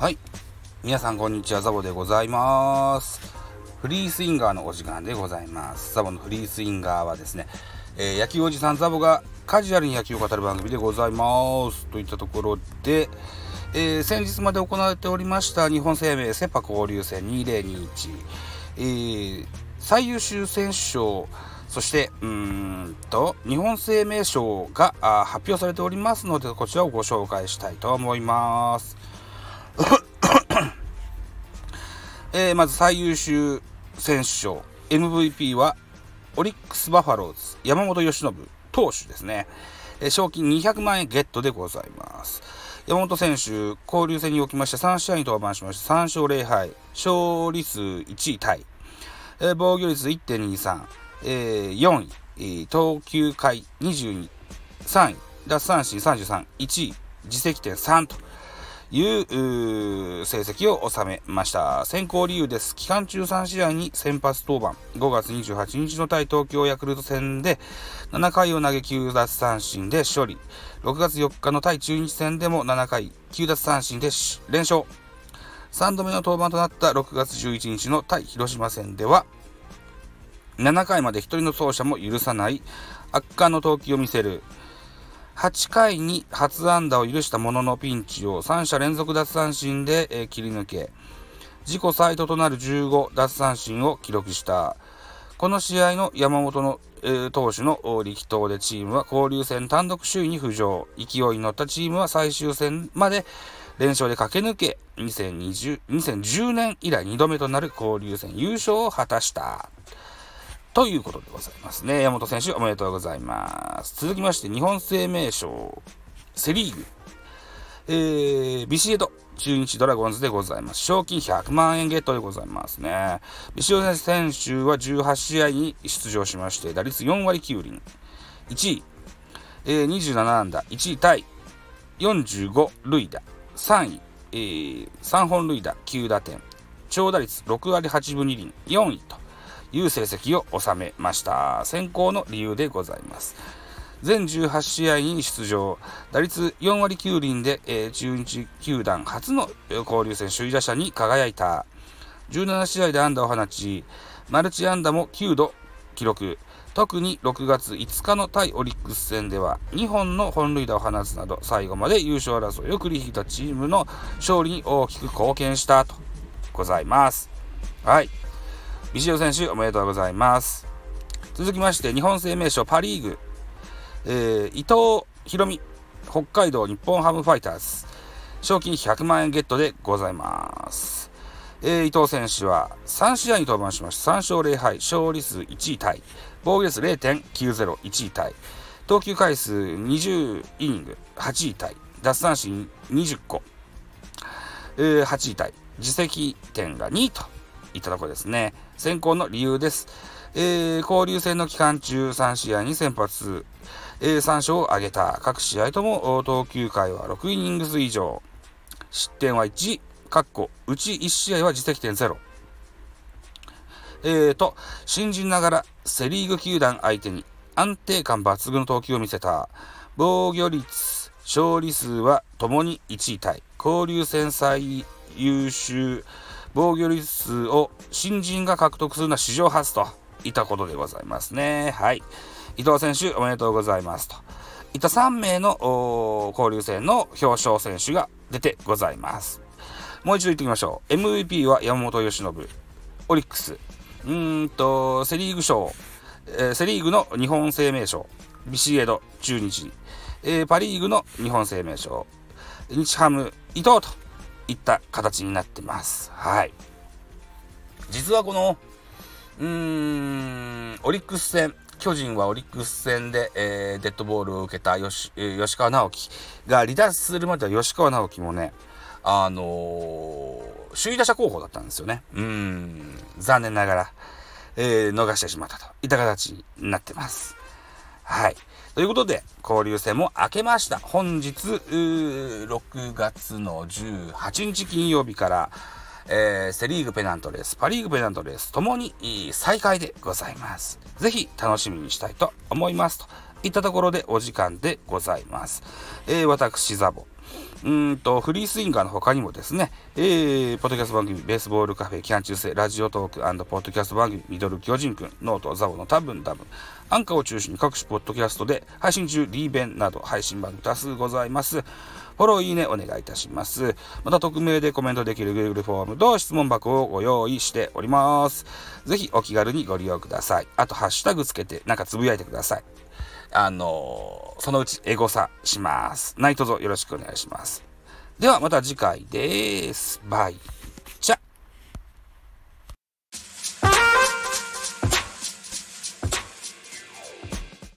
はい。皆さん、こんにちは。ザボでございます。フリースインガーのお時間でございます。ザボのフリースインガーはですね、えー、野球おじさんザボがカジュアルに野球を語る番組でございます。といったところで、えー、先日まで行われておりました日本生命セ・パ交流戦2021、えー、最優秀選手賞、そして、うんと、日本生命賞が発表されておりますので、こちらをご紹介したいと思います。えー、まず最優秀選手賞。MVP はオリックス・バファローズ山本由伸投手ですね、えー、賞金200万円ゲットでございます。山本選手交流戦におきまして3試合に登板しまして3勝0敗。勝利数1位タイ、えー、防御率1.23、えー、4位、えー、投球回22 3位。奪三振33 1位。自責点3と。いう成績を収めました。選考理由です。期間中3試合に先発登板。5月28日の対東京ヤクルト戦で7回を投げ9奪三振で勝利。6月4日の対中日戦でも7回9奪三振で連勝。3度目の登板となった6月11日の対広島戦では7回まで1人の走者も許さない圧巻の投球を見せる8回に初安打を許したもののピンチを3者連続奪三振で、えー、切り抜け、自己最多となる15奪三振を記録した。この試合の山本の、えー、投手の力投でチームは交流戦単独首位に浮上。勢いに乗ったチームは最終戦まで連勝で駆け抜け、2020 2010年以来2度目となる交流戦優勝を果たした。ということでございますね。山本選手おめでとうございます。続きまして、日本生命賞、セリーグ、えー、ビシエド、中日ドラゴンズでございます。賞金100万円ゲットでございますね。ビシエド選手は18試合に出場しまして、打率4割9厘、1位、えー、27安打、1位タイ、45塁打、3位、えー、3本塁打、9打点、長打率6割8分2厘、4位と、いう成績を収めました。選考の理由でございます。全18試合に出場、打率4割9厘で、えー、中日球団初の交流戦首位打者に輝いた。17試合で安打を放ち、マルチ安打も9度記録。特に6月5日の対オリックス戦では2本の本塁打を放つなど最後まで優勝争いを繰り広げたチームの勝利に大きく貢献したとございます。はい。ビシオ選手おめでとうございます。続きまして、日本生命賞パ・リーグ、えー、伊藤博美、北海道日本ハムファイターズ、賞金100万円ゲットでございます。えー、伊藤選手は3試合に登板しました。3勝0敗、勝利数1位タイ、防御率0.90、1位タイ、投球回数20イニング、8位タイ、奪三振20個、えー、8位タイ、自責点が2位と。いたところですね。選考の理由です。えー、交流戦の期間中3試合に先発、えー、3勝を挙げた。各試合とも投球回は6イニングス以上。失点は1、かっこ、うち1試合は自責点0。えーと、新人ながらセリーグ球団相手に安定感抜群の投球を見せた。防御率、勝利数はともに1位タイ。交流戦最優秀防御率数を新人が獲得するのは史上初といったことでございますね。はい。伊藤選手おめでとうございますと。いった3名の交流戦の表彰選手が出てございます。もう一度言っておきましょう。MVP は山本由伸、オリックス、うんと、セリーグ賞、えー、セリーグの日本生命賞、ビシエド、中日、えー、パリーグの日本生命賞、日ハム、伊藤といった形になってます。はい。実はこの、うーん、オリックス戦、巨人はオリックス戦で、えー、デッドボールを受けた吉吉川直樹が離脱するまでは吉川直樹もね、あのー、首位打者候補だったんですよね。うん、残念ながら、えー、逃してしまったといった形になってます。はい。ということで、交流戦も明けました。本日、6月の18日金曜日から、えー、セリーグペナントレース、パリーグペナントレースともに再開でございます。ぜひ楽しみにしたいと思います。といったところでお時間でございます。えー、私、ザボ。うんと、フリースインガーの他にもですね、えー、ポッドキャスト番組、ベースボールカフェ、キャン中世、ラジオトークポッドキャスト番組、ミドル巨人くん、 note、ザボの多分多分、アンカーを中心に各種ポッドキャストで配信中、リーベンなど配信番組多数ございます。フォロー、いいね、お願いいたします。また、匿名でコメントできる Google フォームと質問箱をご用意しております。ぜひお気軽にご利用ください。あと、ハッシュタグつけて、なんかつぶやいてください。あのー、そのうちエゴサします。何卒よろしくお願いします。ではまた次回です。バイ。